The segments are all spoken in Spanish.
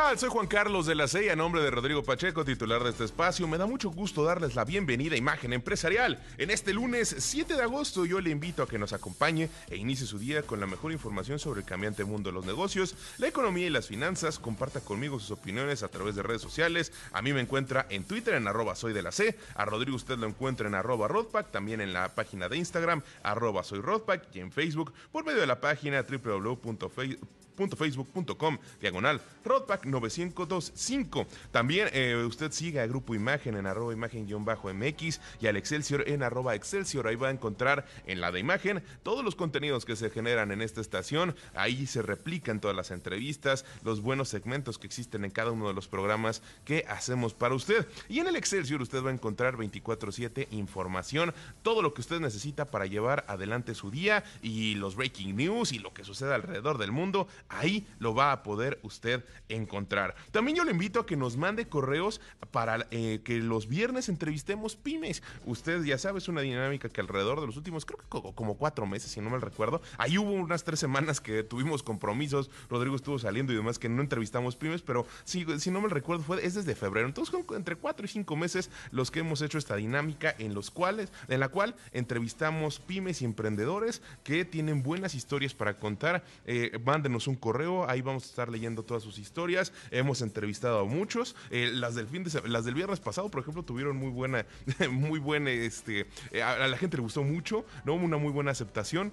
Hola, ¿qué tal? Soy Juan Carlos de la CEI, a nombre de Rodrigo Pacheco, titular de este espacio. Me da mucho gusto darles la bienvenida a Imagen Empresarial. En este lunes 7 de agosto yo le invito a que nos acompañe e inicie su día con la mejor información sobre el cambiante mundo de los negocios, la economía y las finanzas. Comparta conmigo sus opiniones a través de redes sociales. A mí me encuentra en Twitter en arroba soy de la C. A Rodrigo usted lo encuentra en arroba Rodpack, también en la página de Instagram arroba soy Rodpack y en Facebook por medio de la página www.facebook facebook.com diagonal Rodpack 925. También eh, usted siga a Grupo Imagen en arroba imagen-mx y al Excelsior en arroba Excelsior. Ahí va a encontrar en la de imagen todos los contenidos que se generan en esta estación. Ahí se replican todas las entrevistas, los buenos segmentos que existen en cada uno de los programas que hacemos para usted. Y en el Excelsior usted va a encontrar 24/7 información, todo lo que usted necesita para llevar adelante su día y los breaking news y lo que sucede alrededor del mundo Ahí lo va a poder usted encontrar. También yo le invito a que nos mande correos para eh, que los viernes entrevistemos pymes. Usted ya sabe, es una dinámica que alrededor de los últimos, creo que como cuatro meses, si no me recuerdo, ahí hubo unas tres semanas que tuvimos compromisos, Rodrigo estuvo saliendo y demás que no entrevistamos pymes, pero si, si no me recuerdo, fue, es desde febrero. Entonces, entre cuatro y cinco meses los que hemos hecho esta dinámica en los cuales, en la cual entrevistamos pymes y emprendedores que tienen buenas historias para contar. Eh, mándenos un correo, ahí vamos a estar leyendo todas sus historias. Hemos entrevistado a muchos. Eh, las del viernes pasado, por ejemplo, tuvieron muy buena, muy buena, este, eh, a la gente le gustó mucho, ¿no? Una muy buena aceptación.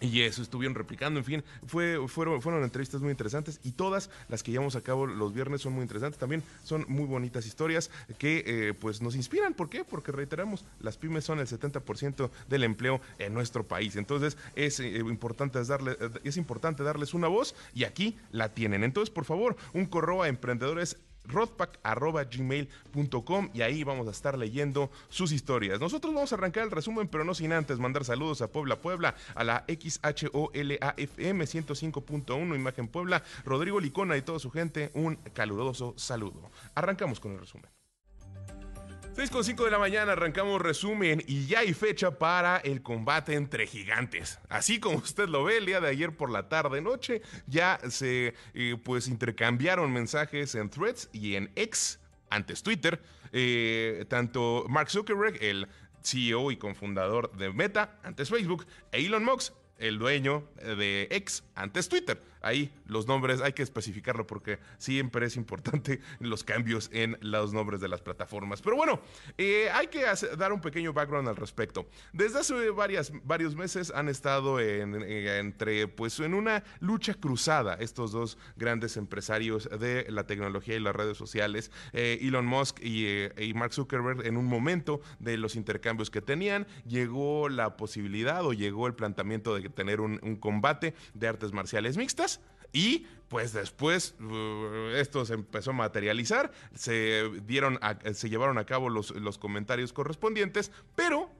Y eso estuvieron replicando, en fin, fue, fueron, fueron entrevistas muy interesantes y todas las que llevamos a cabo los viernes son muy interesantes, también son muy bonitas historias que eh, pues nos inspiran, ¿por qué? Porque reiteramos, las pymes son el 70% del empleo en nuestro país, entonces es, eh, importante darle, es importante darles una voz y aquí la tienen, entonces por favor, un correo a emprendedores rodpack.gmail.com y ahí vamos a estar leyendo sus historias. Nosotros vamos a arrancar el resumen, pero no sin antes mandar saludos a Puebla Puebla, a la XHOLAFM 105.1 Imagen Puebla, Rodrigo Licona y toda su gente, un caluroso saludo. Arrancamos con el resumen. 6 con 5 de la mañana arrancamos resumen y ya hay fecha para el combate entre gigantes. Así como usted lo ve, el día de ayer por la tarde noche ya se eh, pues intercambiaron mensajes en threads y en X, antes Twitter, eh, tanto Mark Zuckerberg, el CEO y cofundador de Meta, antes Facebook, e Elon Musk, el dueño de X, antes Twitter ahí los nombres hay que especificarlo porque siempre es importante los cambios en los nombres de las plataformas. Pero bueno, eh, hay que dar un pequeño background al respecto. Desde hace varias, varios meses han estado en, entre, pues, en una lucha cruzada estos dos grandes empresarios de la tecnología y las redes sociales, eh, Elon Musk eh, y, Mark Zuckerberg, en un momento de los intercambios que tenían, llegó la posibilidad o llegó el planteamiento de tener un combate de artes marciales mixtas y pues después uh, esto se empezó a materializar, se, dieron se llevaron a cabo los, los comentarios correspondientes, pero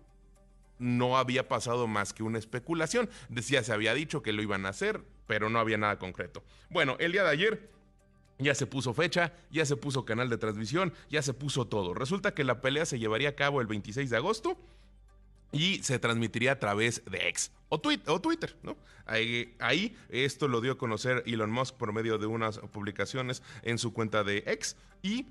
no había pasado más que una especulación. Decía, se había dicho que lo iban a hacer, pero no había nada concreto. Bueno, el día de ayer ya se puso fecha, ya se puso canal de transmisión, ya se puso todo. Resulta que la pelea se llevaría a cabo el 26 de agosto y se transmitiría a través de X o, Twitter, ¿no? Ahí, esto lo dio a conocer Elon Musk por medio de unas publicaciones en su cuenta de X y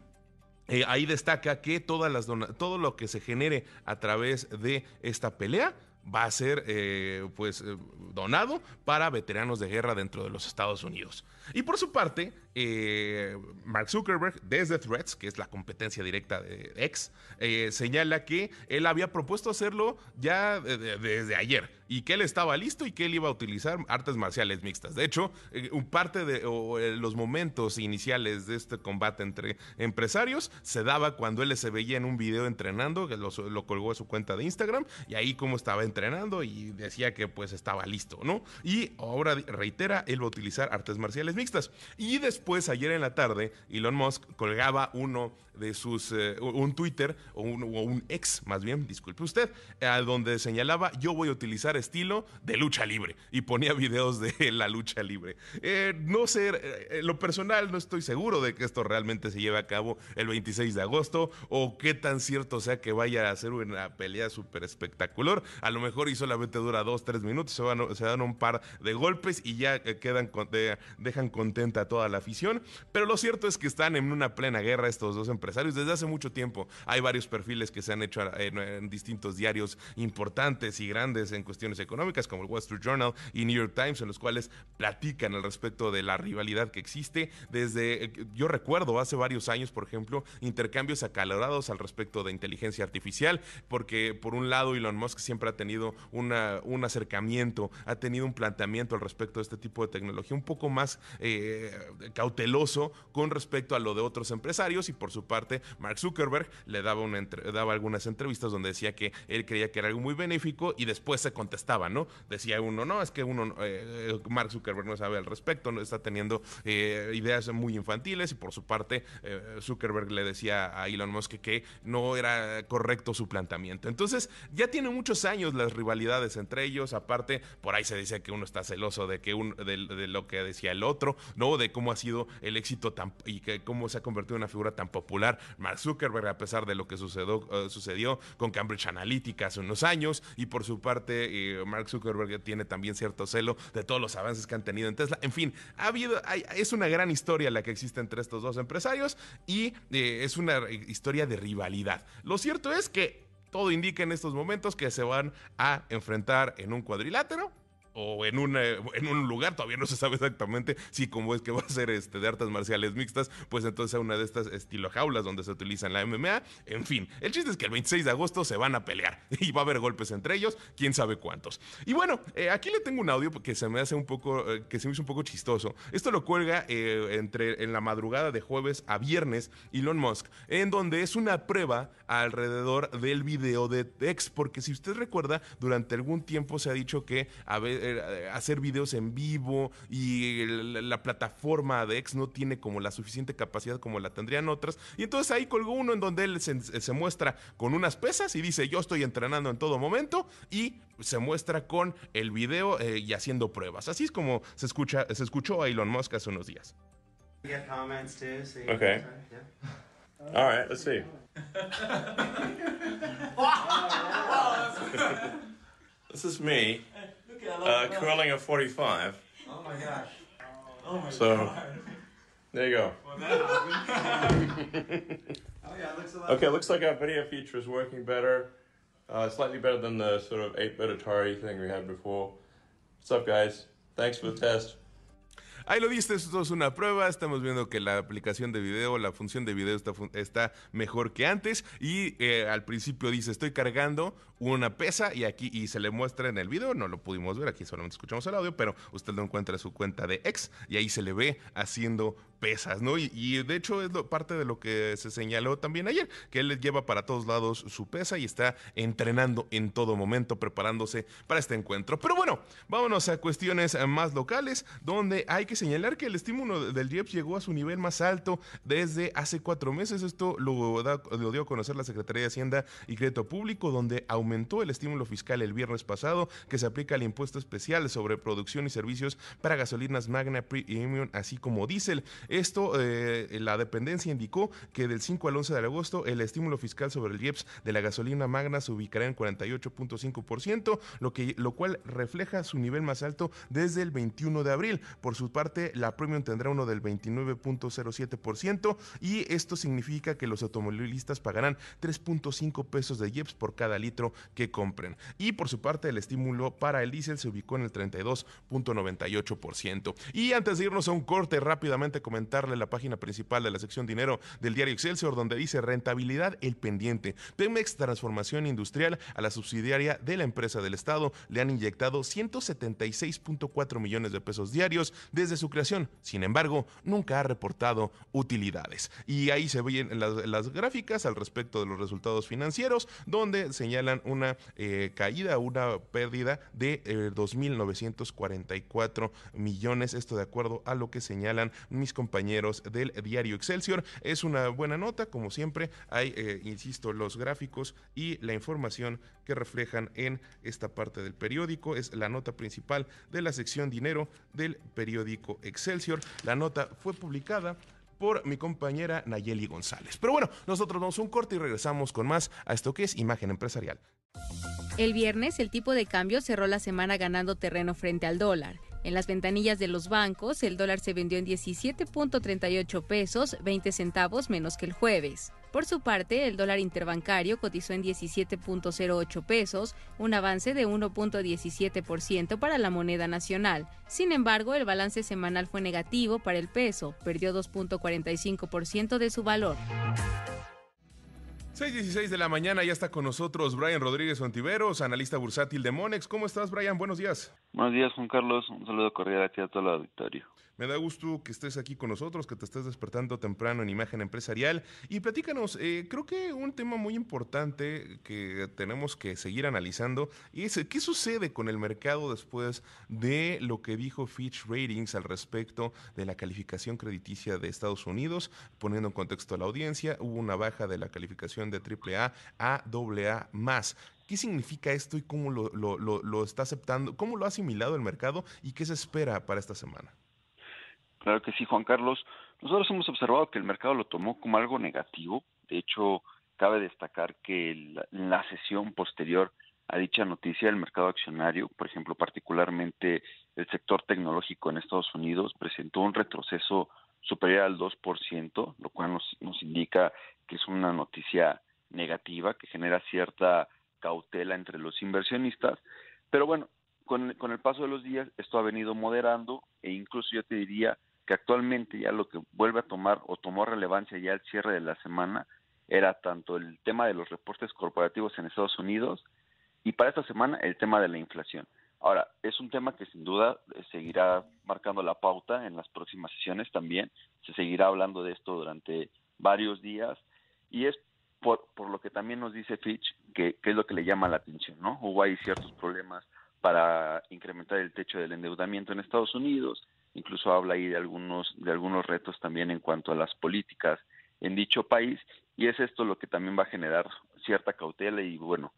eh, ahí destaca que todas las todo lo que se genere a través de esta pelea va a ser eh, pues eh, donado para veteranos de guerra dentro de los Estados Unidos. Y por su parte, eh, Mark Zuckerberg, desde Threads, que es la competencia directa de X, señala que él había propuesto hacerlo ya desde ayer y que él estaba listo y que él iba a utilizar artes marciales mixtas. De hecho, un parte de los momentos iniciales de este combate entre empresarios se daba cuando él se veía en un video entrenando, que lo, lo colgó a su cuenta de Instagram, y ahí como estaba entrenando y decía que pues estaba listo, ¿no? Y ahora reitera, él va a utilizar artes marciales mixtas. Y después, ayer en la tarde, Elon Musk colgaba uno de sus, eh, un Twitter o un, ex, más bien, disculpe usted, a donde señalaba yo voy a utilizar estilo de lucha libre y ponía videos de la lucha libre. Eh, no sé, eh, lo personal no estoy seguro de que esto realmente se lleve a cabo el 26 de agosto o qué tan cierto sea que vaya a ser una pelea súper espectacular. A lo mejor y solamente dura dos, tres minutos, se, dan un par de golpes y ya quedan, dejan contenta a toda la afición. Pero lo cierto es que están en una plena guerra estos dos empresarios desde hace mucho tiempo. Hay varios perfiles que se han hecho en, en distintos diarios importantes y grandes en cuestiones económicas, como el Wall Street Journal y New York Times, en los cuales platican al respecto de la rivalidad que existe. Desde, eh, yo recuerdo hace varios años, por ejemplo, intercambios acalorados al respecto de inteligencia artificial, porque por un lado Elon Musk siempre ha tenido una, un acercamiento, ha tenido un planteamiento al respecto de este tipo de tecnología un poco más eh, cauteloso con respecto a lo de otros empresarios y por su parte Mark Zuckerberg le daba, una algunas entrevistas donde decía que él creía que era algo muy benéfico y después se contestaba, ¿no? Decía uno, no, es que uno, eh, Mark Zuckerberg no sabe al respecto, no está teniendo eh, ideas muy infantiles y por su parte eh, Zuckerberg le decía a Elon Musk que, no era correcto su planteamiento. Entonces ya tiene muchos años las rivalidades entre ellos, aparte por ahí se decía que uno está celoso de que un, de, lo que decía el otro, ¿no? De cómo ha sido el éxito tan, y que cómo se ha convertido en una figura tan popular Mark Zuckerberg a pesar de lo que sucedió, sucedió con Cambridge Analytica hace unos años y por su parte Mark Zuckerberg tiene también cierto celo de todos los avances que han tenido en Tesla. En fin, ha habido, es una gran historia la que existe entre estos dos empresarios y eh, es una historia de rivalidad. Lo cierto es que todo indica en estos momentos que se van a enfrentar en un cuadrilátero o en un, en un lugar, todavía no se sabe exactamente si como es que va a ser este, de artes marciales mixtas, pues entonces a una de estas estilo jaulas donde se utilizan la MMA. En fin, el chiste es que el 26 de agosto se van a pelear y va a haber golpes entre ellos, quién sabe cuántos. Y bueno, eh, aquí le tengo un audio que se me hace un poco, eh, que se me hizo un poco chistoso. Esto lo cuelga eh, entre, en la madrugada de jueves a viernes Elon Musk, en donde es una prueba alrededor del video de X, porque si usted recuerda, durante algún tiempo se ha dicho que a ver, eh, hacer videos en vivo y la, plataforma de X no tiene como la suficiente capacidad como la tendrían otras. Y entonces ahí colgó uno en donde él se, muestra con unas pesas y dice yo estoy entrenando en todo momento y se muestra con el video eh, y haciendo pruebas. Así es como se, escucha, se escuchó a Elon Musk hace unos días. Okay. All right, let's see. this is me. Uh, curling a 45. Oh my gosh. Oh my so, god. There you go. oh yeah, it looks a lot Okay, looks like our video feature is working better. Uh, slightly better than the sort of 8-bit Atari thing we had before. What's up, guys? Thanks for the test. Ahí lo viste, esto es una prueba. Estamos viendo que la aplicación de video, la función de video está, está mejor que antes. Y eh, al principio dice, estoy cargando una pesa y aquí y se le muestra en el video. No lo pudimos ver, aquí solamente escuchamos el audio, pero usted lo encuentra en su cuenta de X y ahí se le ve haciendo pesas, ¿no? Y, de hecho es parte de lo que se señaló también ayer, que él lleva para todos lados su pesa y está entrenando en todo momento, preparándose para este encuentro. Pero bueno, vámonos a cuestiones más locales, donde hay que señalar que el estímulo del IEPS llegó a su nivel más alto desde hace cuatro meses. Esto lo, lo dio a conocer la Secretaría de Hacienda y Crédito Público, donde aumentó el estímulo fiscal el viernes pasado, que se aplica al impuesto especial sobre producción y servicios para gasolinas Magna Premium, así como diésel. Esto, eh, la dependencia indicó que del 5 al 11 de agosto el estímulo fiscal sobre el IEPS de la gasolina Magna se ubicará en 48.5%, lo, que, lo cual refleja su nivel más alto desde el 21 de abril. Por su parte, la Premium tendrá uno del 29.07% y esto significa que los automovilistas pagarán 3.5 pesos de IEPS por cada litro que compren. Y por su parte, el estímulo para el diésel se ubicó en el 32.98%. Y antes de irnos a un corte, rápidamente comentarle la página principal de la sección dinero del diario Excelsior, donde dice rentabilidad el pendiente. Pemex Transformación Industrial a la subsidiaria de la empresa del Estado le han inyectado 176.4 millones de pesos diarios desde su creación. Sin embargo, nunca ha reportado utilidades. Y ahí se ven las, las gráficas al respecto de los resultados financieros, donde señalan una eh, caída, una pérdida de 2.944 millones, esto de acuerdo a lo que señalan mis compañeros del diario Excelsior. Es una buena nota, como siempre, hay, insisto, los gráficos y la información que reflejan en esta parte del periódico. Es la nota principal de la sección dinero del periódico Excelsior. La nota fue publicada por mi compañera Nayeli González. Pero bueno, nosotros vamos a un corte y regresamos con más a esto que es imagen empresarial. El viernes el tipo de cambio cerró la semana ganando terreno frente al dólar. En las ventanillas de los bancos, el dólar se vendió en 17.38 pesos, 20 centavos menos que el jueves. Por su parte, el dólar interbancario cotizó en 17.08 pesos, un avance de 1.17% para la moneda nacional. Sin embargo, el balance semanal fue negativo para el peso, perdió 2.45% de su valor. 6.16 de la mañana, ya está con nosotros Brian Rodríguez Ontiveros, analista bursátil de Monex. ¿Cómo estás, Brian? Buenos días. Buenos días, Juan Carlos. Un saludo cordial aquí a todo el auditorio. Me da gusto que estés aquí con nosotros, que te estés despertando temprano en Imagen Empresarial. Y platícanos, eh, creo que un tema muy importante que tenemos que seguir analizando es qué sucede con el mercado después de lo que dijo Fitch Ratings al respecto de la calificación crediticia de Estados Unidos. Poniendo en contexto a la audiencia, hubo una baja de la calificación de AAA a AA más. ¿Qué significa esto y cómo lo está aceptando, cómo lo ha asimilado el mercado y qué se espera para esta semana? Claro que sí, Juan Carlos. Nosotros hemos observado que el mercado lo tomó como algo negativo. De hecho, cabe destacar que en la sesión posterior a dicha noticia, el mercado accionario, por ejemplo, particularmente el sector tecnológico en Estados Unidos, presentó un retroceso superior al 2%, lo cual nos, indica que es una noticia negativa, que genera cierta cautela entre los inversionistas. Pero bueno, con, con el paso de los días esto ha venido moderando e incluso yo te diría que actualmente ya lo que vuelve a tomar o tomó relevancia ya al cierre de la semana era tanto el tema de los reportes corporativos en Estados Unidos y para esta semana el tema de la inflación. Ahora, es un tema que sin duda eh, seguirá marcando la pauta en las próximas sesiones también, se seguirá hablando de esto durante varios días y es por, por lo que también nos dice Fitch que, que es lo que le llama la atención, ¿no? Hubo ahí ciertos problemas para incrementar el techo del endeudamiento en Estados Unidos, incluso habla ahí de algunos de algunos retos también en cuanto a las políticas en dicho país y es esto lo que también va a generar cierta cautela y bueno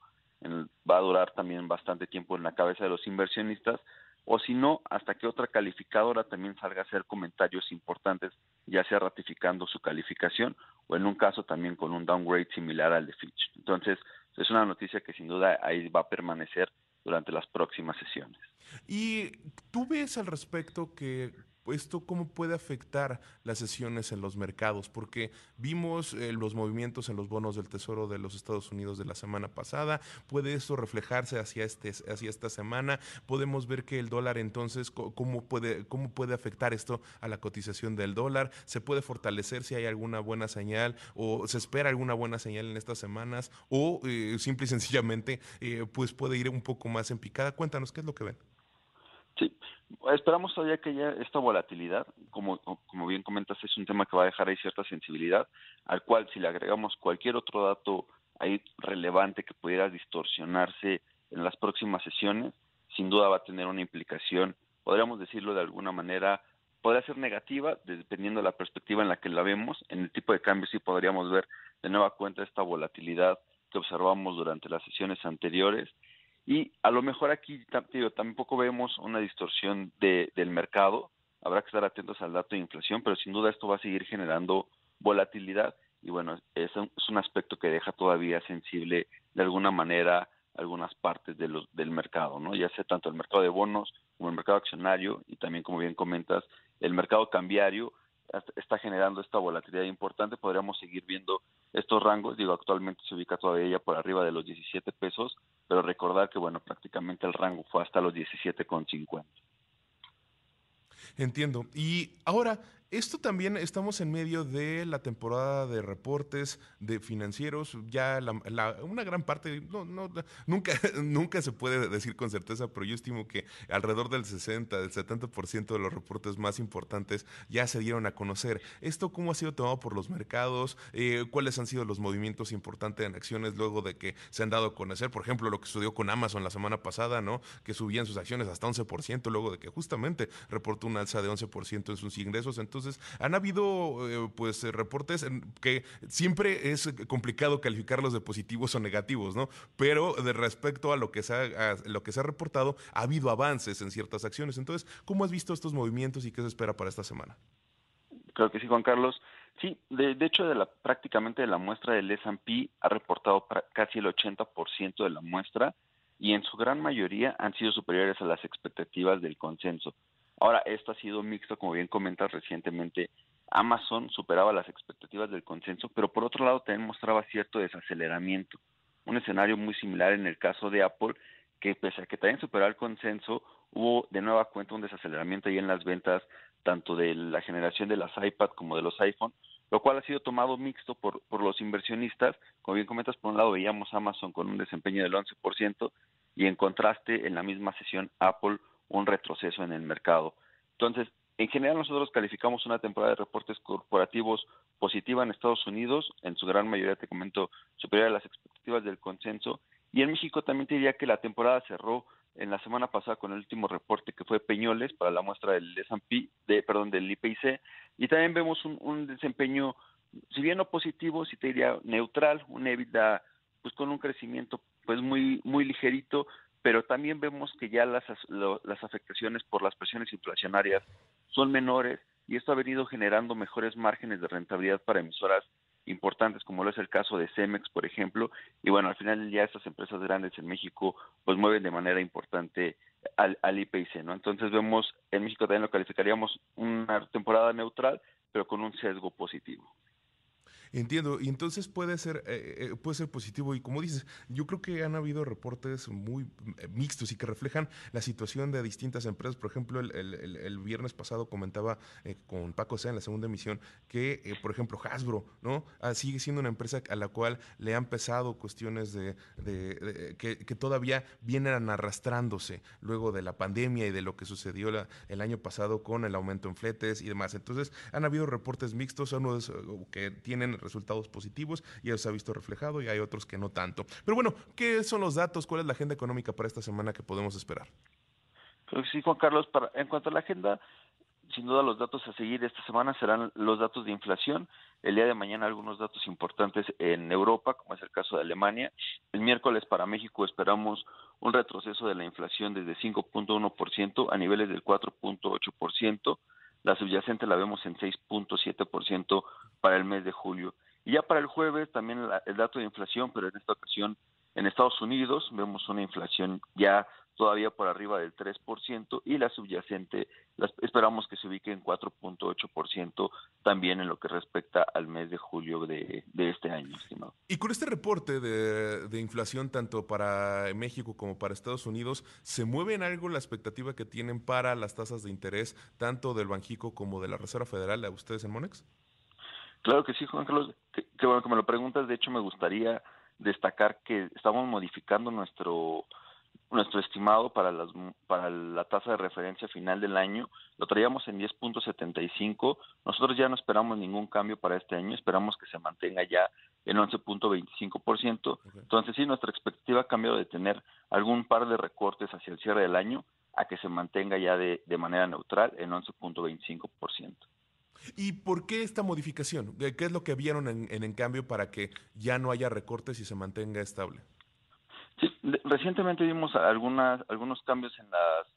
va a durar también bastante tiempo en la cabeza de los inversionistas o si no hasta que otra calificadora también salga a hacer comentarios importantes ya sea ratificando su calificación o en un caso también con un downgrade similar al de Fitch entonces es una noticia que sin duda ahí va a permanecer durante las próximas sesiones. ¿Y tú ves al respecto que esto cómo puede afectar las sesiones en los mercados, porque vimos eh, los movimientos en los bonos del Tesoro de los Estados Unidos de la semana pasada, puede esto reflejarse hacia, este, hacia esta semana, podemos ver que el dólar entonces, cómo puede, cómo puede afectar esto a la cotización del dólar, se puede fortalecer si hay alguna buena señal o se espera alguna buena señal en estas semanas o eh, simple y sencillamente eh, pues puede ir un poco más en picada. Cuéntanos, ¿qué es lo que ven? Sí, esperamos todavía que haya esta volatilidad, como, como bien comentas, es un tema que va a dejar ahí cierta sensibilidad, al cual si le agregamos cualquier otro dato ahí relevante que pudiera distorsionarse en las próximas sesiones, sin duda va a tener una implicación, podríamos decirlo de alguna manera, podría ser negativa, dependiendo de la perspectiva en la que la vemos. En el tipo de cambio sí podríamos ver de nueva cuenta esta volatilidad que observamos durante las sesiones anteriores y a lo mejor aquí tampoco vemos una distorsión de, del mercado, habrá que estar atentos al dato de inflación, pero sin duda esto va a seguir generando volatilidad y bueno, es un, es un aspecto que deja todavía sensible de alguna manera algunas partes de los, del mercado, ¿no? Ya sea tanto el mercado de bonos como el mercado accionario y también, como bien comentas, el mercado cambiario está generando esta volatilidad importante. Podríamos seguir viendo estos rangos. Digo, actualmente se ubica todavía por arriba de los 17 pesos, pero recordar que, bueno, prácticamente el rango fue hasta los 17,50. Entiendo. Y ahora, Esto también estamos en medio de la temporada de reportes de financieros. Ya una gran parte, no, no, nunca, nunca se puede decir con certeza, pero yo estimo que alrededor del 60, del 70% de los reportes más importantes ya se dieron a conocer. ¿Esto cómo ha sido tomado por los mercados? Eh, ¿Cuáles han sido los movimientos importantes en acciones luego de que se han dado a conocer? Por ejemplo, lo que sucedió con Amazon la semana pasada, ¿no? Que subían sus acciones hasta 11% luego de que justamente reportó una alza de 11% en sus ingresos. Entonces, entonces, han habido eh, pues eh, reportes que siempre es complicado calificarlos de positivos o negativos, ¿no? Pero de respecto a lo que se ha, lo que se ha reportado, ha habido avances en ciertas acciones. Entonces, ¿cómo has visto estos movimientos y qué se espera para esta semana? Creo que sí, Juan Carlos. Sí, de, hecho, de la, prácticamente de la muestra del S&P ha reportado casi el 80% de la muestra y en su gran mayoría han sido superiores a las expectativas del consenso. Ahora, esto ha sido mixto, como bien comentas recientemente. Amazon superaba las expectativas del consenso, pero por otro lado también mostraba cierto desaceleramiento. Un escenario muy similar en el caso de Apple, que pese a que también superó el consenso, hubo de nueva cuenta un desaceleramiento ahí en las ventas, tanto de la generación de las iPad como de los iPhone, lo cual ha sido tomado mixto por, por los inversionistas. Como bien comentas, por un lado veíamos Amazon con un desempeño del 11% y en contraste en la misma sesión Apple un retroceso en el mercado. Entonces, en general nosotros calificamos una temporada de reportes corporativos positiva en Estados Unidos, en su gran mayoría, te comento, superior a las expectativas del consenso. Y en México también te diría que la temporada cerró en la semana pasada con el último reporte que fue Peñoles para la muestra del S&P, de, perdón, del IPC, y también vemos un, un, desempeño, si bien no positivo, si te diría neutral, un EBITDA pues con un crecimiento pues muy muy ligerito, pero también vemos que ya las, las afectaciones por las presiones inflacionarias son menores y esto ha venido generando mejores márgenes de rentabilidad para emisoras importantes como lo es el caso de Cemex, por ejemplo, y bueno, al final ya estas empresas grandes en México pues mueven de manera importante al, al IPC, ¿no? Entonces vemos, en México también lo calificaríamos una temporada neutral, pero con un sesgo positivo. Entiendo, y entonces puede ser, eh, eh, puede ser positivo. Y como dices, yo creo que han habido reportes muy eh, mixtos y que reflejan la situación de distintas empresas. Por ejemplo, el, el, viernes pasado comentaba con Paco Sea en la segunda emisión que, por ejemplo, Hasbro, ¿no? Ah, sigue siendo una empresa a la cual le han pesado cuestiones de, de, que, que, todavía vienen arrastrándose luego de la pandemia y de lo que sucedió la, el año pasado con el aumento en fletes y demás. Entonces, han habido reportes mixtos, unos que tienen resultados positivos y eso se ha visto reflejado y hay otros que no tanto. Pero bueno, ¿qué son los datos? ¿Cuál es la agenda económica para esta semana que podemos esperar? Pues sí, Juan Carlos, para, en cuanto a la agenda, sin duda los datos a seguir esta semana serán los datos de inflación. El día de mañana algunos datos importantes en Europa, como es el caso de Alemania. El miércoles para México esperamos un retroceso de la inflación desde 5.1% a niveles del 4.8%. La subyacente la vemos en 6.7% para el mes de julio. Y ya para el jueves también el dato de inflación, pero en esta ocasión en Estados Unidos vemos una inflación ya todavía por arriba del 3% y la subyacente esperamos que se ubique en 4.8% también en lo que respecta al mes de julio de, este año, estimado. Y con este reporte de, de, inflación tanto para México como para Estados Unidos, ¿se mueve en algo la expectativa que tienen para las tasas de interés tanto del Banjico como de la Reserva Federal a ustedes en Monex? Claro que sí, Juan Carlos. Qué bueno que me lo preguntas. De hecho, me gustaría destacar que estamos modificando nuestro nuestro estimado para las para la tasa de referencia final del año lo traíamos en 10.75 nosotros ya no esperamos ningún cambio para este año esperamos que se mantenga ya en 11.25% entonces sí nuestra expectativa ha cambiado de tener algún par de recortes hacia el cierre del año a que se mantenga ya de, de manera neutral en 11.25%. ¿Y por qué esta modificación? ¿Qué es lo que vieron en, en, cambio para que ya no haya recortes y se mantenga estable? Sí, recientemente vimos algunas, algunos cambios en las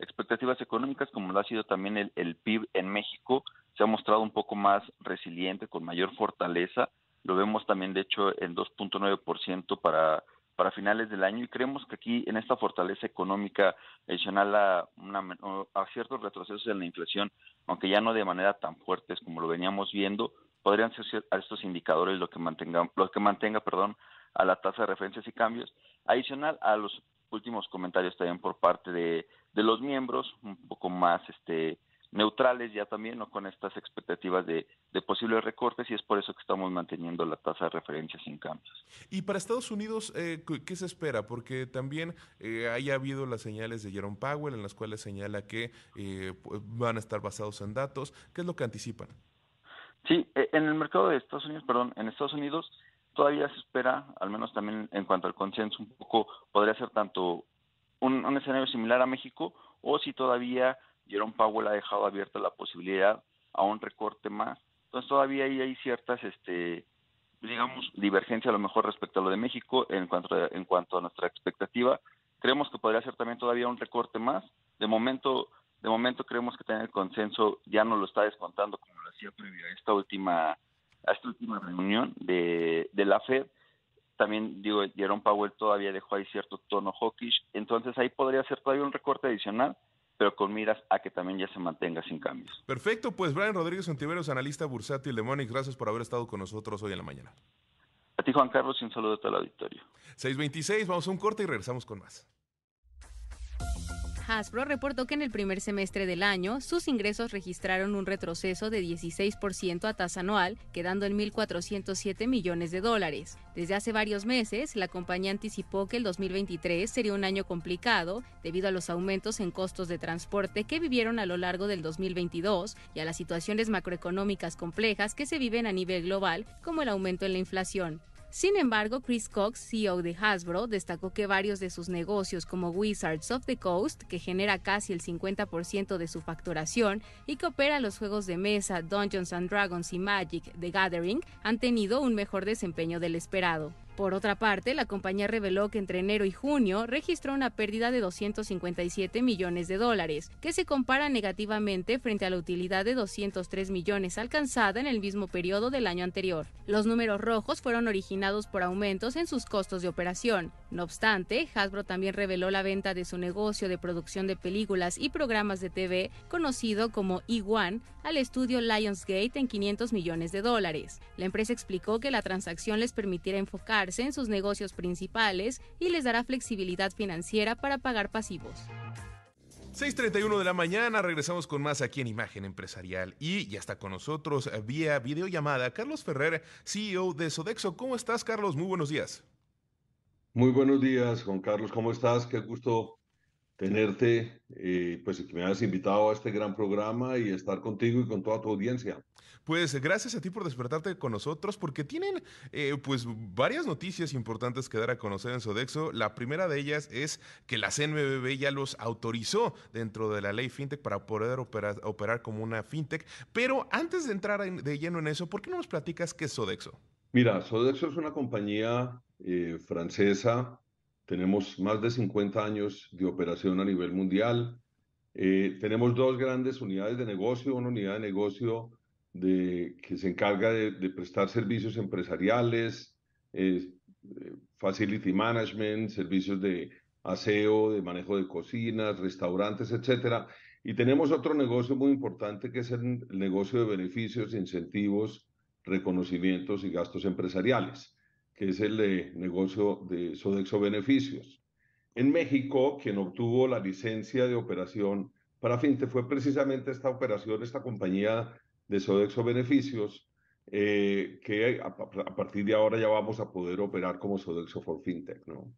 expectativas económicas, como lo ha sido también el, el PIB en México, se ha mostrado un poco más resiliente, con mayor fortaleza. Lo vemos también, de hecho, en 2.9% para para finales del año. Y creemos que aquí en esta fortaleza económica adicional a, una, a ciertos retrocesos en la inflación, aunque ya no de manera tan fuertes como lo veníamos viendo, podrían ser a estos indicadores lo que mantenga, lo que mantenga, perdón, a la tasa de referencias y cambios, adicional a los últimos comentarios también por parte de, de los miembros, un poco más este neutrales ya también, no con estas expectativas de, posibles recortes y es por eso que estamos manteniendo la tasa de referencia sin cambios. Y para Estados Unidos, eh, ¿qué se espera? Porque también eh, haya habido las señales de Jerome Powell en las cuales señala que eh, van a estar basados en datos. ¿Qué es lo que anticipan? Sí, e, en el mercado de Estados Unidos, perdón, en Estados Unidos todavía se espera, al menos también en cuanto al consenso, un poco podría ser tanto un, escenario similar a México o si todavía Jerome Powell ha dejado abierta la posibilidad a un recorte más. Entonces todavía ahí hay ciertas, este, digamos, divergencia a lo mejor respecto a lo de México en cuanto a, en cuanto a nuestra expectativa. Creemos que podría ser también todavía un recorte más. De momento, de momento creemos que tener el consenso ya no lo está descontando como lo hacía previo a esta última, a esta última reunión de, de la Fed. También digo, Jerome Powell todavía dejó ahí cierto tono hawkish, entonces ahí podría ser todavía un recorte adicional pero con miras a que también ya se mantenga sin cambios. Perfecto, pues Brian Rodríguez Ontiveros, analista bursátil de Monix, gracias por haber estado con nosotros hoy en la mañana. A ti, Juan Carlos, y un saludo a todo el auditorio. 626, vamos a un corte y regresamos con más. Hasbro reportó que en el primer semestre del año sus ingresos registraron un retroceso de 16% a tasa anual, quedando en 1.407 millones de dólares. Desde hace varios meses, la compañía anticipó que el 2023 sería un año complicado debido a los aumentos en costos de transporte que vivieron a lo largo del 2022 y a las situaciones macroeconómicas complejas que se viven a nivel global, como el aumento en la inflación. Sin embargo, Chris Cox, CEO de Hasbro, destacó que varios de sus negocios como Wizards of the Coast, que genera casi el 50% de su facturación y que opera los juegos de mesa Dungeons and Dragons y Magic the Gathering, han tenido un mejor desempeño del esperado. Por otra parte, la compañía reveló que entre enero y junio registró una pérdida de 257 millones de dólares, que se compara negativamente frente a la utilidad de 203 millones alcanzada en el mismo periodo del año anterior. Los números rojos fueron originados por aumentos en sus costos de operación. No obstante, Hasbro también reveló la venta de su negocio de producción de películas y programas de TV, conocido como E1, al estudio Lionsgate en 500 millones de dólares. La empresa explicó que la transacción les permitirá enfocar en sus negocios principales y les dará flexibilidad financiera para pagar pasivos. 6.31 de la mañana, regresamos con más aquí en Imagen Empresarial y ya está con nosotros vía videollamada Carlos Ferrer, CEO de Sodexo. ¿Cómo estás, Carlos? Muy buenos días. Muy buenos días, Juan Carlos. ¿Cómo estás? Qué gusto tenerte, eh, pues que me hayas invitado a este gran programa y estar contigo y con toda tu audiencia. Pues gracias a ti por despertarte con nosotros, porque tienen eh, pues varias noticias importantes que dar a conocer en Sodexo. La primera de ellas es que la CNBB ya los autorizó dentro de la ley FinTech para poder operar, operar como una FinTech. Pero antes de entrar de lleno en eso, ¿por qué no nos platicas qué es Sodexo? Mira, Sodexo es una compañía eh, francesa. Tenemos más de 50 años de operación a nivel mundial. Eh, tenemos dos grandes unidades de negocio, una unidad de negocio que se encarga de, prestar servicios empresariales, eh, facility management, servicios de aseo, de manejo de cocinas, restaurantes, etcétera. Y tenemos otro negocio muy importante que es el, negocio de beneficios, incentivos, reconocimientos y gastos empresariales, que es el negocio de Sodexo Beneficios. En México, quien obtuvo la licencia de operación para FinTech fue precisamente esta operación, esta compañía de Sodexo Beneficios, eh, que a, partir de ahora ya vamos a poder operar como Sodexo for FinTech, ¿no?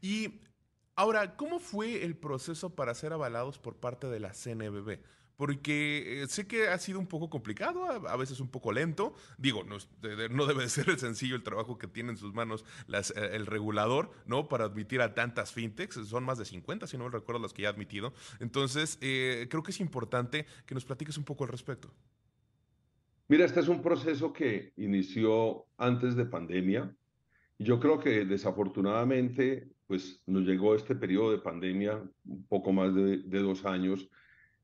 Y ahora, ¿cómo fue el proceso para ser avalados por parte de la CNBB? Porque eh, sé que ha sido un poco complicado, a, veces un poco lento. Digo, no, no, debe ser sencillo el trabajo que tiene en sus manos las, eh, el regulador, ¿no? Para admitir a tantas fintechs. Son más de 50, si no me recuerdo, las que ya ha admitido. Entonces, creo que es importante que nos platiques un poco al respecto. Mira, este es un proceso que inició antes de pandemia. Yo creo que desafortunadamente, pues nos llegó este periodo de pandemia, un poco más de, dos años,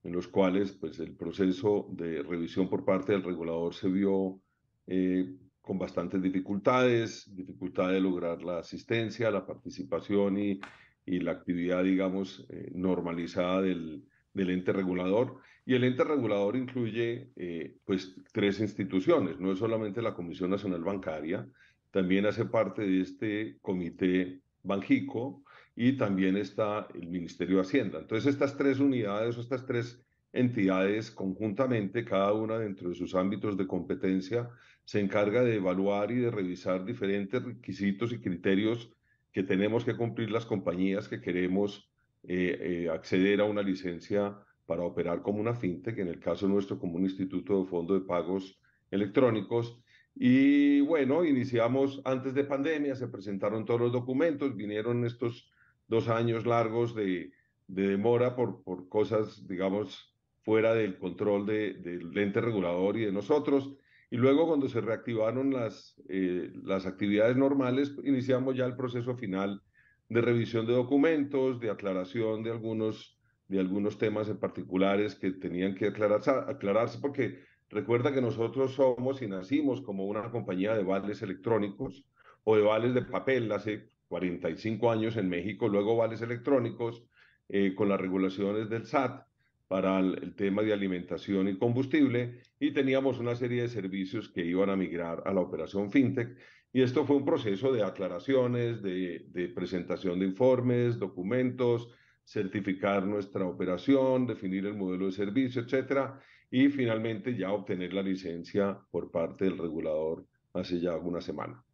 en los cuales pues el proceso de revisión por parte del regulador se vio eh, con bastantes dificultades, dificultad de lograr la asistencia, la participación y, y la actividad, digamos, eh, normalizada del, del ente regulador. Y el ente regulador incluye eh, pues tres instituciones, no es solamente la Comisión Nacional Bancaria, también hace parte de este comité Banjico y también está el Ministerio de Hacienda. Entonces estas tres unidades o estas tres entidades conjuntamente, cada una dentro de sus ámbitos de competencia, se encarga de evaluar y de revisar diferentes requisitos y criterios que tenemos que cumplir las compañías que queremos eh, eh, acceder a una licencia para operar como una fintech, en el caso nuestro como un instituto de fondo de pagos electrónicos. Y bueno, iniciamos antes de pandemia, se presentaron todos los documentos, vinieron estos dos años largos de, de demora por, por cosas, digamos, fuera del control de, del ente regulador y de nosotros. Y luego cuando se reactivaron las, eh, las actividades normales, iniciamos ya el proceso final de revisión de documentos, de aclaración de algunos, de algunos temas en particulares que tenían que aclararse, aclararse porque recuerda que nosotros somos y nacimos como una compañía de vales electrónicos o de vales de papel hace 45 años en México, luego vales electrónicos eh, con las regulaciones del SAT para el, tema de alimentación y combustible y teníamos una serie de servicios que iban a migrar a la operación fintech y esto fue un proceso de aclaraciones, de, presentación de informes, documentos, certificar nuestra operación, definir el modelo de servicio, etcétera, y finalmente ya obtener la licencia por parte del regulador hace ya una semana.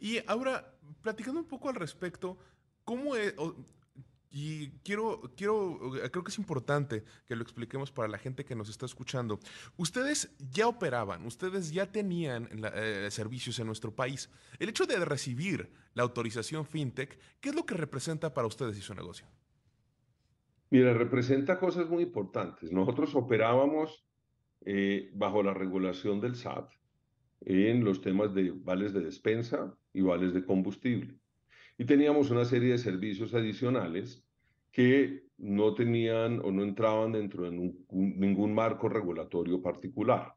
Y ahora, platicando un poco al respecto, ¿cómo es, y quiero, quiero, creo que es importante que lo expliquemos para la gente que nos está escuchando. Ustedes ya operaban, ustedes ya tenían eh, servicios en nuestro país. El hecho de recibir la autorización FinTech, ¿qué es lo que representa para ustedes y su negocio? Mira, representa cosas muy importantes. Nosotros operábamos eh, bajo la regulación del SAT en los temas de vales de despensa y vales de combustible y teníamos una serie de servicios adicionales que no tenían o no entraban dentro de ningún marco regulatorio particular.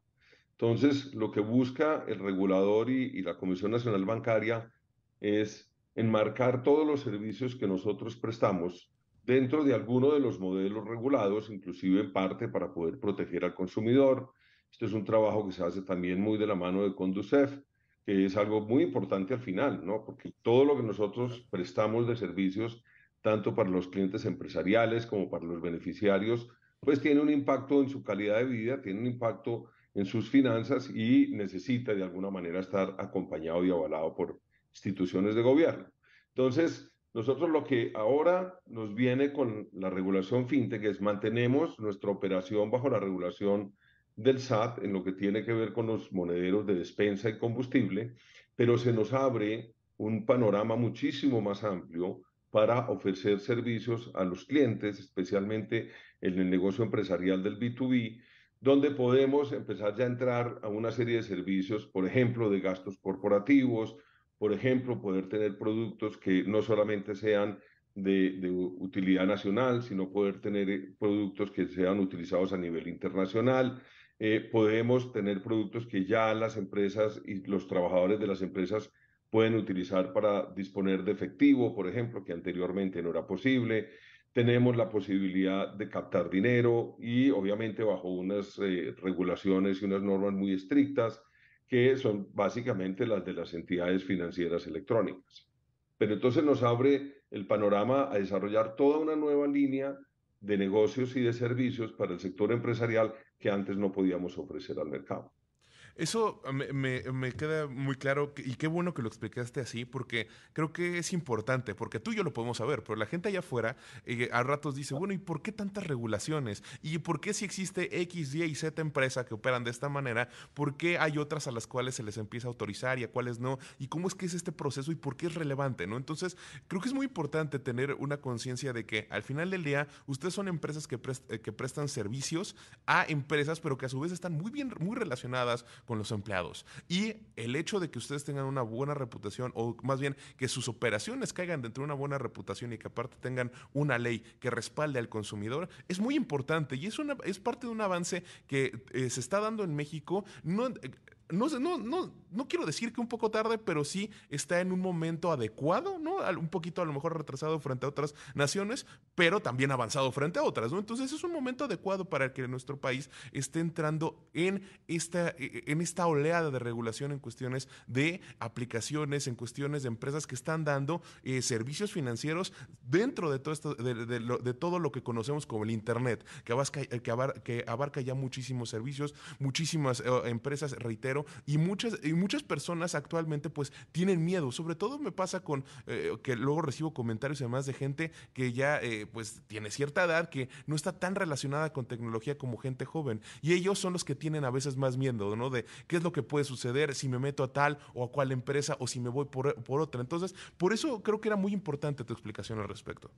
Entonces, lo que busca el regulador y, la Comisión Nacional Bancaria es enmarcar todos los servicios que nosotros prestamos dentro de alguno de los modelos regulados, inclusive en parte para poder proteger al consumidor. Esto es un trabajo que se hace también muy de la mano de Conducef que es algo muy importante al final, ¿no? Porque todo lo que nosotros prestamos de servicios, tanto para los clientes empresariales como para los beneficiarios, pues tiene un impacto en su calidad de vida, tiene un impacto en sus finanzas y necesita de alguna manera estar acompañado y avalado por instituciones de gobierno. Entonces, nosotros lo que ahora nos viene con la regulación fintech es mantenemos nuestra operación bajo la regulación del SAT en lo que tiene que ver con los monederos de despensa y combustible, pero se nos abre un panorama muchísimo más amplio para ofrecer servicios a los clientes, especialmente en el negocio empresarial del B2B, donde podemos empezar ya a entrar a una serie de servicios, por ejemplo, de gastos corporativos, por ejemplo, poder tener productos que no solamente sean de, de, utilidad nacional, sino poder tener productos que sean utilizados a nivel internacional, eh, podemos tener productos que ya las empresas y los trabajadores de las empresas pueden utilizar para disponer de efectivo, por ejemplo, que anteriormente no era posible. Tenemos la posibilidad de captar dinero y obviamente bajo unas eh, regulaciones y unas normas muy estrictas que son básicamente las de las entidades financieras electrónicas. Pero entonces nos abre el panorama a desarrollar toda una nueva línea de negocios y de servicios para el sector empresarial que antes no podíamos ofrecer al mercado. Eso me, me, queda muy claro y qué bueno que lo explicaste así porque creo que es importante, porque tú y yo lo podemos saber, pero la gente allá afuera eh, a ratos dice, bueno, ¿y por qué tantas regulaciones? ¿Y por qué si existe X, Y y Z empresa que operan de esta manera, por qué hay otras a las cuales se les empieza a autorizar y a cuáles no? ¿Y cómo es que es este proceso y por qué es relevante? ¿no? Entonces, creo que es muy importante tener una conciencia de que al final del día ustedes son empresas que, eh, que prestan servicios a empresas, pero que a su vez están muy bien, muy relacionadas con los empleados. Y el hecho de que ustedes tengan una buena reputación, o más bien que sus operaciones caigan dentro de una buena reputación y que aparte tengan una ley que respalde al consumidor, es muy importante y es, una, es parte de un avance que eh, se está dando en México. No, no, no, no, no quiero decir que un poco tarde, pero sí está en un momento adecuado, ¿no? Un poquito a lo mejor retrasado frente a otras naciones, pero también avanzado frente a otras, ¿no? Entonces es un momento adecuado para que nuestro país esté entrando en esta, e, e, en esta oleada de regulación en cuestiones de aplicaciones, en cuestiones de empresas que están dando eh, servicios financieros dentro de todo, esto, de, todo lo que conocemos como el Internet, que abarca, que abarca ya muchísimos servicios, muchísimas eh, empresas, reitero, y muchas, y muchas personas actualmente pues tienen miedo. Sobre todo me pasa con eh, que luego recibo comentarios además de gente que ya eh, pues tiene cierta edad, que no está tan relacionada con tecnología como gente joven. Y ellos son los que tienen a veces más miedo, ¿no? De qué es lo que puede suceder si me meto a tal o a cual empresa o si me voy por, por otra. Entonces, por eso creo que era muy importante tu explicación al respecto.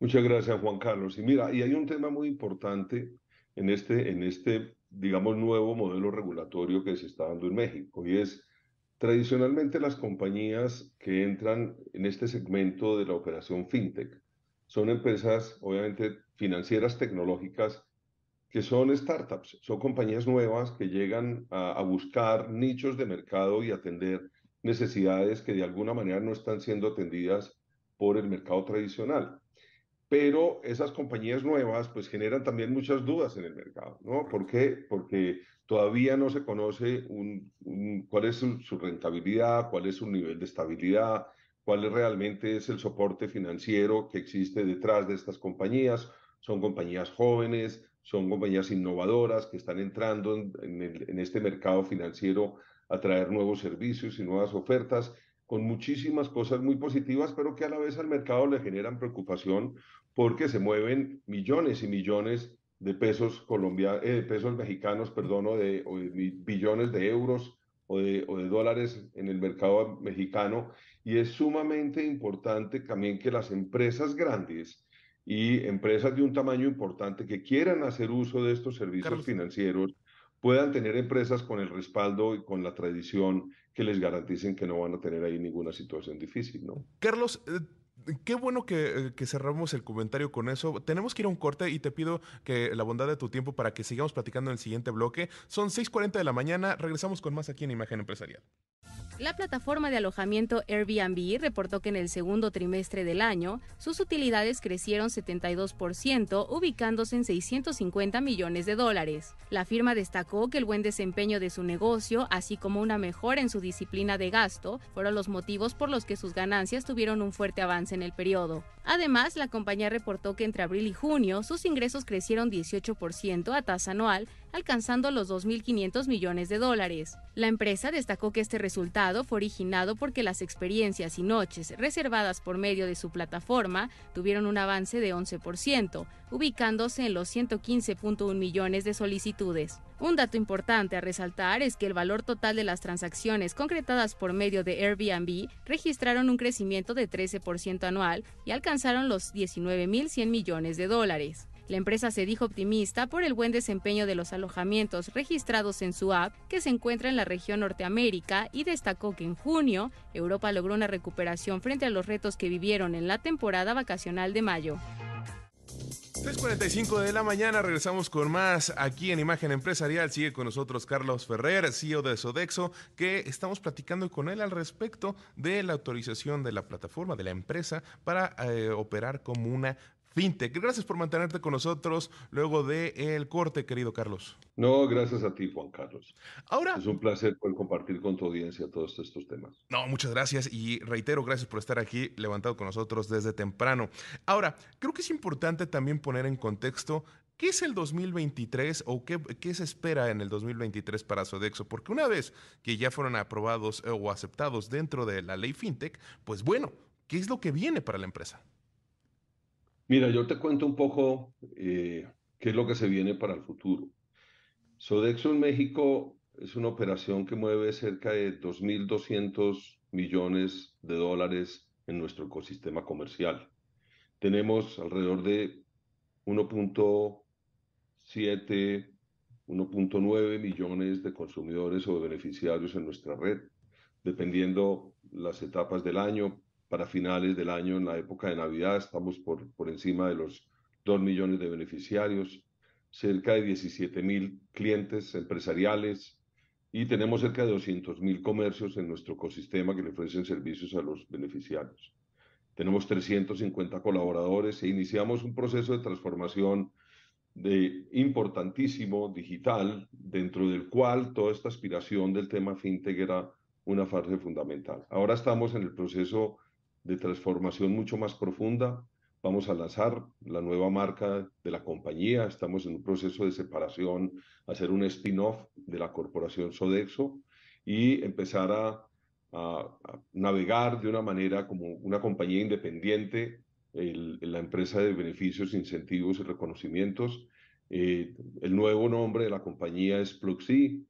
Muchas gracias, Juan Carlos. Y mira, y hay un tema muy importante en este, en este digamos, nuevo modelo regulatorio que se está dando en México. Y es, tradicionalmente las compañías que entran en este segmento de la operación fintech son empresas, obviamente, financieras tecnológicas que son startups, son compañías nuevas que llegan a, a buscar nichos de mercado y atender necesidades que de alguna manera no están siendo atendidas por el mercado tradicional pero esas compañías nuevas pues generan también muchas dudas en el mercado, ¿no? ¿Por qué? Porque todavía no se conoce cuál es su, rentabilidad, cuál es su nivel de estabilidad, cuál es realmente es el soporte financiero que existe detrás de estas compañías. Son compañías jóvenes, son compañías innovadoras que están entrando en este mercado financiero a traer nuevos servicios y nuevas ofertas con muchísimas cosas muy positivas, pero que a la vez al mercado le generan preocupación porque se mueven millones y millones de pesos colombianos, eh, pesos mexicanos, perdón, o de, billones de euros o de, o de dólares en el mercado mexicano. Y es sumamente importante también que las empresas grandes y empresas de un tamaño importante que quieran hacer uso de estos servicios financieros puedan tener empresas con el respaldo y con la tradición que les garanticen que no van a tener ahí ninguna situación difícil, ¿no? Carlos, eh, Qué bueno que, que, cerramos el comentario con eso. Tenemos que ir a un corte y te pido que la bondad de tu tiempo para que sigamos platicando en el siguiente bloque. Son 6.40 de la mañana. Regresamos con más aquí en Imagen Empresarial. La plataforma de alojamiento Airbnb reportó que en el segundo trimestre del año sus utilidades crecieron 72%, ubicándose en 650 millones de dólares. La firma destacó que el buen desempeño de su negocio, así como una mejora en su disciplina de gasto, fueron los motivos por los que sus ganancias tuvieron un fuerte avance en el periodo. Además, la compañía reportó que entre abril y junio sus ingresos crecieron 18% a tasa anual, alcanzando los 2.500 millones de dólares. La empresa destacó que este resultado fue originado porque las experiencias y noches reservadas por medio de su plataforma tuvieron un avance de 11%, ubicándose en los 115.1 millones de solicitudes. Un dato importante a resaltar es que el valor total de las transacciones concretadas por medio de Airbnb registraron un crecimiento de 13% anual y alcanzaron los 19.100 millones de dólares. La empresa se dijo optimista por el buen desempeño de los alojamientos registrados en su app que se encuentra en la región Norteamérica y destacó que en junio Europa logró una recuperación frente a los retos que vivieron en la temporada vacacional de mayo. 3.45 de la mañana, regresamos con más aquí en Imagen Empresarial. Sigue con nosotros Carlos Ferrer, CEO de Sodexo, que estamos platicando con él al respecto de la autorización de la plataforma, de la empresa, para eh, operar como una FinTech. Gracias por mantenerte con nosotros luego del el corte, querido Carlos. No, gracias a ti, Juan Carlos. Ahora. Es un placer poder compartir con tu audiencia todos estos temas. No, muchas gracias y reitero, gracias por estar aquí levantado con nosotros desde temprano. Ahora, creo que es importante también poner en contexto ¿Qué es el 2023 o qué, qué, se espera en el 2023 para Sodexo? Porque una vez que ya fueron aprobados o aceptados dentro de la ley FinTech, pues bueno, ¿qué es lo que viene para la empresa? Mira, yo te cuento un poco eh, qué es lo que se viene para el futuro. Sodexo en México es una operación que mueve cerca de 2.200 millones de dólares en nuestro ecosistema comercial. Tenemos alrededor de 1.7, 1.9 millones de consumidores o de beneficiarios en nuestra red, dependiendo las etapas del año para finales del año, en la época de Navidad, estamos por, por encima de los 2 millones de beneficiarios, cerca de 17 mil clientes empresariales, y tenemos cerca de 200.000 comercios en nuestro ecosistema que le ofrecen servicios a los beneficiarios. Tenemos 350 colaboradores e iniciamos un proceso de transformación de importantísimo digital, dentro del cual toda esta aspiración del tema fintech era una fase fundamental. Ahora estamos en el proceso de transformación mucho más profunda. Vamos a lanzar la nueva marca de la compañía. Estamos en un proceso de separación, hacer un spin-off de la corporación Sodexo y empezar a, navegar de una manera como una compañía independiente, el, la empresa de beneficios, incentivos y reconocimientos. Eh, el nuevo nombre de la compañía es Pluxee.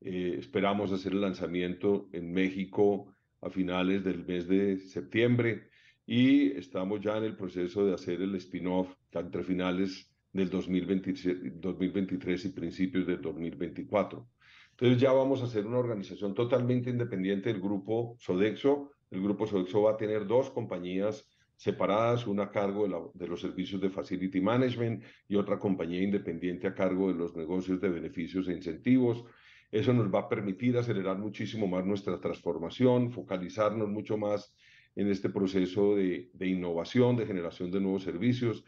Eh, esperamos hacer el lanzamiento en México a finales del mes de septiembre y estamos ya en el proceso de hacer el spin-off entre finales del 2023 y principios del 2024. Entonces ya vamos a hacer una organización totalmente independiente del grupo Sodexo. El grupo Sodexo va a tener dos compañías separadas, una a cargo de, los servicios de Facility Management y otra compañía independiente a cargo de los negocios de beneficios e incentivos. Eso nos va a permitir acelerar muchísimo más nuestra transformación, focalizarnos mucho más en este proceso de, innovación, de generación de nuevos servicios.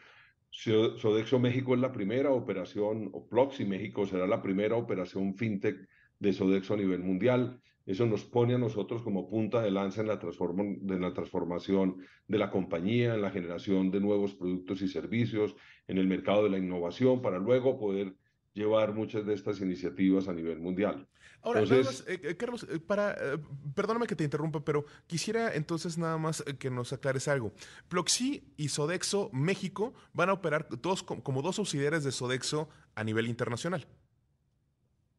Sodexo México es la primera operación, o Ploxi México será la primera operación fintech de Sodexo a nivel mundial. Eso nos pone a nosotros como punta de lanza en la transformación de la compañía, en la generación de nuevos productos y servicios, en el mercado de la innovación, para luego poder llevar muchas de estas iniciativas a nivel mundial. Ahora, entonces, más, eh, Carlos, eh, para, eh, perdóname que te interrumpa, pero quisiera entonces nada más que nos aclares algo. Ploxi y Sodexo México van a operar dos, como dos subsidiarias de Sodexo a nivel internacional.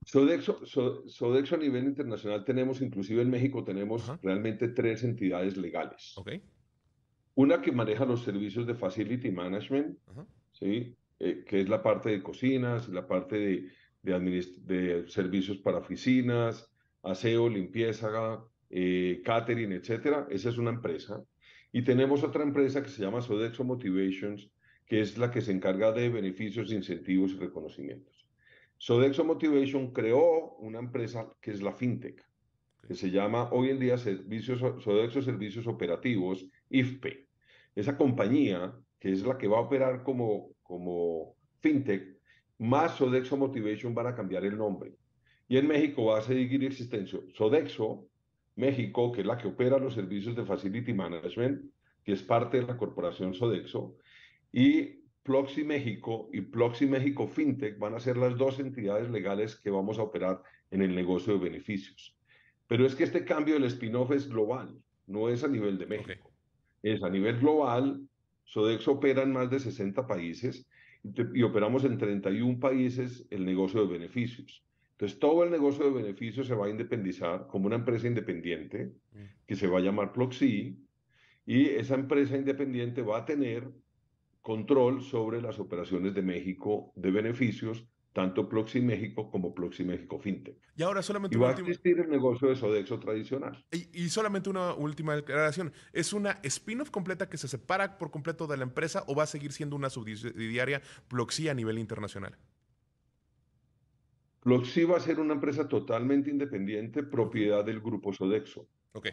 Sodexo, so, Sodexo a nivel internacional tenemos, inclusive en México tenemos Ajá. realmente tres entidades legales. Okay. Una que maneja los servicios de Facility Management, Ajá. ¿sí? Eh, que es la parte de cocinas, la parte de, de, de servicios para oficinas, aseo, limpieza, eh, catering, etcétera. Esa es una empresa. Y tenemos otra empresa que se llama Sodexo Motivations, que es la que se encarga de beneficios, incentivos y reconocimientos. Sodexo Motivation creó una empresa que es la FinTech, que se llama hoy en día Servicios, Sodexo Servicios Operativos, IFPE. Esa compañía, que es la que va a operar como como FinTech, más Sodexo Motivation van a cambiar el nombre. Y en México va a seguir existencia Sodexo México, que es la que opera los servicios de Facility Management, que es parte de la corporación Sodexo, y Ploxi México y Ploxi México FinTech van a ser las dos entidades legales que vamos a operar en el negocio de beneficios. Pero es que este cambio del spin-off es global, no es a nivel de México. Okay. Es a nivel global Sodexo opera en más de 60 países y operamos en 31 países el negocio de beneficios. Entonces, todo el negocio de beneficios se va a independizar como una empresa independiente que se va a llamar Ploxi y esa empresa independiente va a tener control sobre las operaciones de México de beneficios tanto Ploxi México como Ploxi México FinTech. Y ahora solamente y va a existir el negocio de Sodexo tradicional. Y, y, solamente una última declaración. ¿Es una spin-off completa que se separa por completo de la empresa o va a seguir siendo una subsidiaria Ploxi a nivel internacional? Ploxi va a ser una empresa totalmente independiente, propiedad del grupo Sodexo. Ok.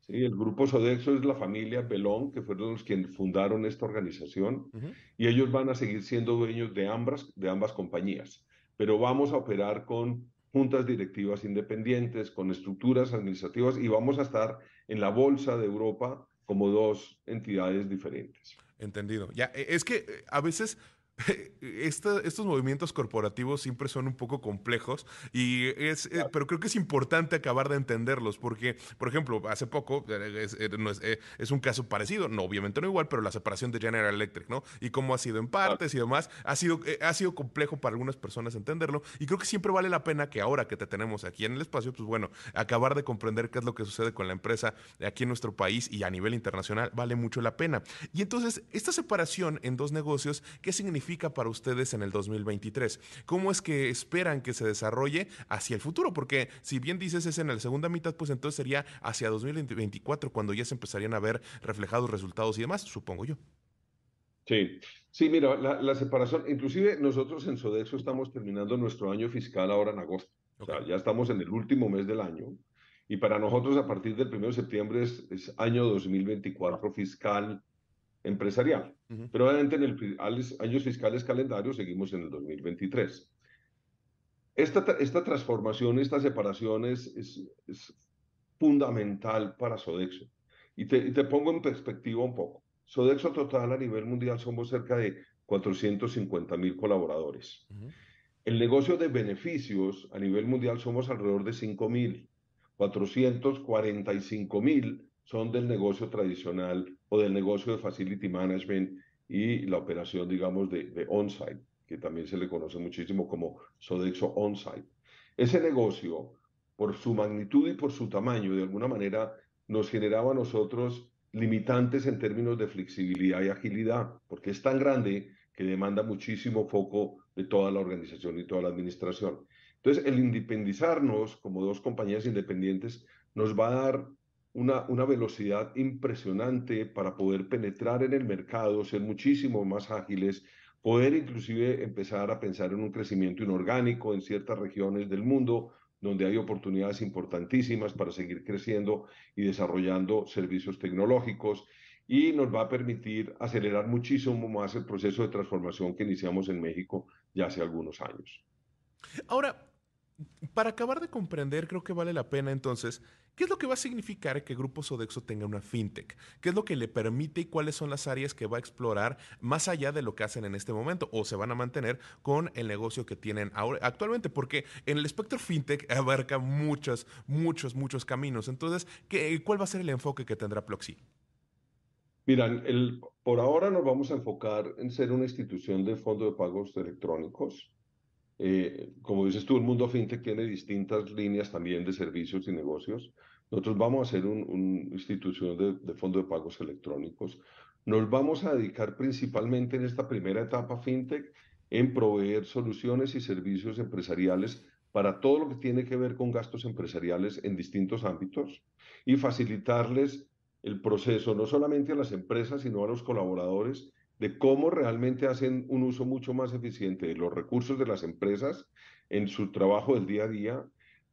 Sí, el grupo Sodexo es la familia Belón, que fueron los quienes fundaron esta organización, uh -huh. y ellos van a seguir siendo dueños de ambas, de ambas compañías pero vamos a operar con juntas directivas independientes, con estructuras administrativas y vamos a estar en la Bolsa de Europa como dos entidades diferentes. Entendido. Ya, es que a veces Esta, estos movimientos corporativos siempre son un poco complejos y es, eh, pero creo que es importante acabar de entenderlos porque, por ejemplo, hace poco es, es, es, un caso parecido, no obviamente no igual, pero la separación de General Electric, ¿no? Y cómo ha sido en partes y demás, ha sido, eh, ha sido complejo para algunas personas entenderlo y creo que siempre vale la pena que ahora que te tenemos aquí en el espacio, pues bueno, acabar de comprender qué es lo que sucede con la empresa aquí en nuestro país y a nivel internacional vale mucho la pena. Y entonces, esta separación en dos negocios, ¿qué significa? Para ustedes en el 2023? ¿Cómo es que esperan que se desarrolle hacia el futuro? Porque si bien dices es en la segunda mitad, pues entonces sería hacia 2024 cuando ya se empezarían a ver reflejados resultados y demás, supongo yo. Sí, sí, mira, la, la separación, inclusive nosotros en Sodexo estamos terminando nuestro año fiscal ahora en agosto. O sea, ya estamos en el último mes del año y para nosotros a partir del 1 de septiembre es, es año 2024 fiscal empresarial. Pero obviamente en el años fiscales calendarios seguimos en el 2023. Esta, esta transformación, esta separación es, es, fundamental para Sodexo. Y te, te, pongo en perspectiva un poco. Sodexo total a nivel mundial somos cerca de 450 mil colaboradores. El negocio de beneficios a nivel mundial somos alrededor de 5 mil. 445 mil son del negocio tradicional o del negocio de facility management y la operación, digamos, de, de on-site, que también se le conoce muchísimo como Sodexo on-site. Ese negocio, por su magnitud y por su tamaño, de alguna manera nos generaba a nosotros limitantes en términos de flexibilidad y agilidad, porque es tan grande que demanda muchísimo foco de toda la organización y toda la administración. Entonces, el independizarnos como dos compañías independientes nos va a dar una, velocidad impresionante para poder penetrar en el mercado, ser muchísimo más ágiles, poder inclusive empezar a pensar en un crecimiento inorgánico en ciertas regiones del mundo donde hay oportunidades importantísimas para seguir creciendo y desarrollando servicios tecnológicos y nos va a permitir acelerar muchísimo más el proceso de transformación que iniciamos en México ya hace algunos años. Ahora, para acabar de comprender, creo que vale la pena entonces, ¿qué es lo que va a significar que Grupo Sodexo tenga una fintech? ¿Qué es lo que le permite y cuáles son las áreas que va a explorar más allá de lo que hacen en este momento o se van a mantener con el negocio que tienen ahora, actualmente? Porque en el espectro fintech abarca muchos, muchos, muchos caminos. Entonces, ¿qué, ¿cuál va a ser el enfoque que tendrá Ploxi? Mira, el, por ahora nos vamos a enfocar en ser una institución de fondo de pagos electrónicos eh, como dices tú, el mundo fintech tiene distintas líneas también de servicios y negocios. Nosotros vamos a ser una institución de, de fondo de pagos electrónicos. Nos vamos a dedicar principalmente en esta primera etapa fintech en proveer soluciones y servicios empresariales para todo lo que tiene que ver con gastos empresariales en distintos ámbitos y facilitarles el proceso no solamente a las empresas, sino a los colaboradores de cómo realmente hacen un uso mucho más eficiente de los recursos de las empresas en su trabajo del día a día,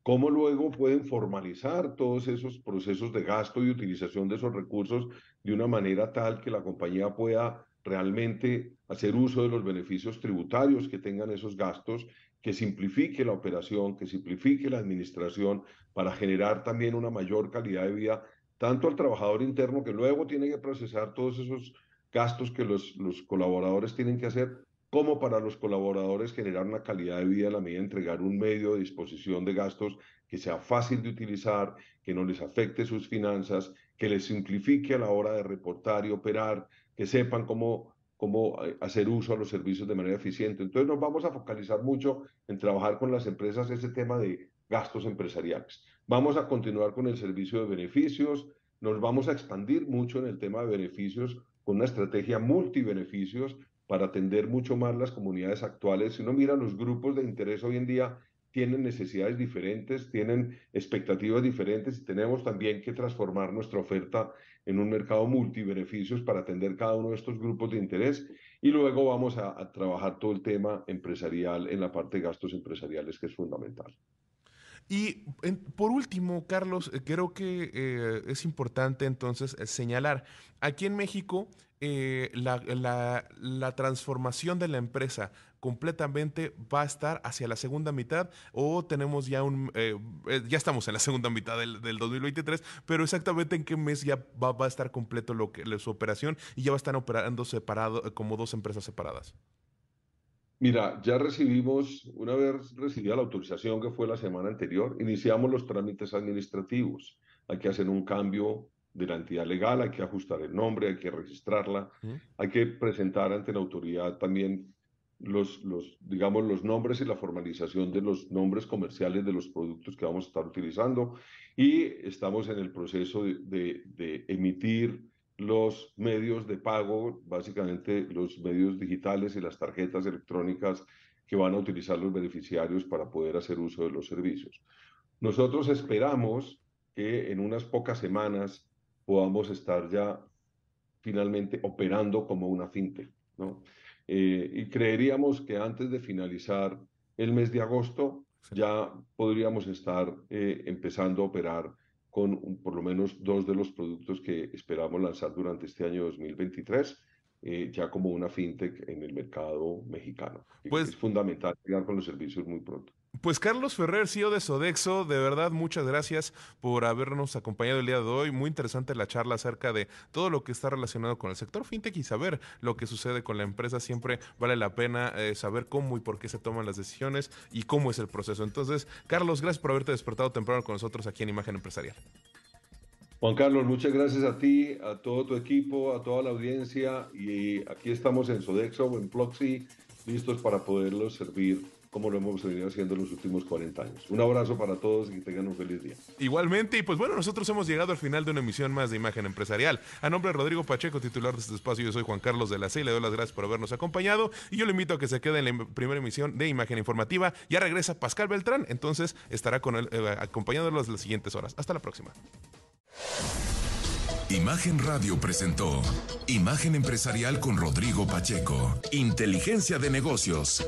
cómo luego pueden formalizar todos esos procesos de gasto y utilización de esos recursos de una manera tal que la compañía pueda realmente hacer uso de los beneficios tributarios que tengan esos gastos, que simplifique la operación, que simplifique la administración para generar también una mayor calidad de vida, tanto al trabajador interno que luego tiene que procesar todos esos gastos que los, los colaboradores tienen que hacer, como para los colaboradores generar una calidad de vida a la medida de entregar un medio de disposición de gastos que sea fácil de utilizar, que no les afecte sus finanzas, que les simplifique a la hora de reportar y operar, que sepan cómo, cómo eh, hacer uso a los servicios de manera eficiente. Entonces nos vamos a focalizar mucho en trabajar con las empresas ese tema de gastos empresariales. Vamos a continuar con el servicio de beneficios, nos vamos a expandir mucho en el tema de beneficios una estrategia multibeneficios para atender mucho más las comunidades actuales. Si uno mira los grupos de interés hoy en día, tienen necesidades diferentes, tienen expectativas diferentes y tenemos también que transformar nuestra oferta en un mercado multibeneficios para atender cada uno de estos grupos de interés y luego vamos a, trabajar todo el tema empresarial en la parte de gastos empresariales que es fundamental. Y por último, Carlos, eh, creo que eh, es importante entonces eh, señalar, aquí en México la, transformación de la empresa completamente va a estar hacia la segunda mitad o tenemos ya un, ya estamos en la segunda mitad del, 2023, pero exactamente en qué mes ya va, a estar completo lo que, su operación y ya va a estar operando separado como dos empresas separadas. Mira, ya recibimos, una vez recibida la autorización que fue la semana anterior, iniciamos los trámites administrativos. Hay que hacer un cambio de la entidad legal, hay que ajustar el nombre, hay que registrarla, hay que presentar ante la autoridad también los, los, digamos, los nombres y la formalización de los nombres comerciales de los productos que vamos a estar utilizando y estamos en el proceso de, de emitir los medios de pago, básicamente los medios digitales y las tarjetas electrónicas que van a utilizar los beneficiarios para poder hacer uso de los servicios. Nosotros esperamos que en unas pocas semanas podamos estar ya finalmente operando como una fintech, ¿no? Eh, y creeríamos que antes de finalizar el mes de agosto ya podríamos estar eh, empezando a operar con por lo menos dos de los productos que esperamos lanzar durante este año 2023 eh, ya como una fintech en el mercado mexicano. Pues, es fundamental llegar con los servicios muy pronto. Pues Carlos Ferrer, CEO de Sodexo, de verdad muchas gracias por habernos acompañado el día de hoy. Muy interesante la charla acerca de todo lo que está relacionado con el sector fintech y saber lo que sucede con la empresa. Siempre vale la pena eh, saber cómo y por qué se toman las decisiones y cómo es el proceso. Entonces, Carlos, gracias por haberte despertado temprano con nosotros aquí en Imagen Empresarial. Juan Carlos, muchas gracias a ti, a todo tu equipo, a toda la audiencia y aquí estamos en Sodexo, en Ploxy, listos para poderlos servir como lo hemos venido haciendo en los últimos 40 años. Un abrazo para todos y que tengan un feliz día. Igualmente, y pues bueno, nosotros hemos llegado al final de una emisión más de Imagen Empresarial. A nombre de Rodrigo Pacheco, titular de este espacio, yo soy Juan Carlos de la C, le doy las gracias por habernos acompañado y yo le invito a que se quede en la primera emisión de Imagen Informativa. Ya regresa Pascal Beltrán, entonces estará con él, eh, acompañándolos las siguientes horas. Hasta la próxima. Imagen Radio presentó Imagen Empresarial con Rodrigo Pacheco. Inteligencia de negocios.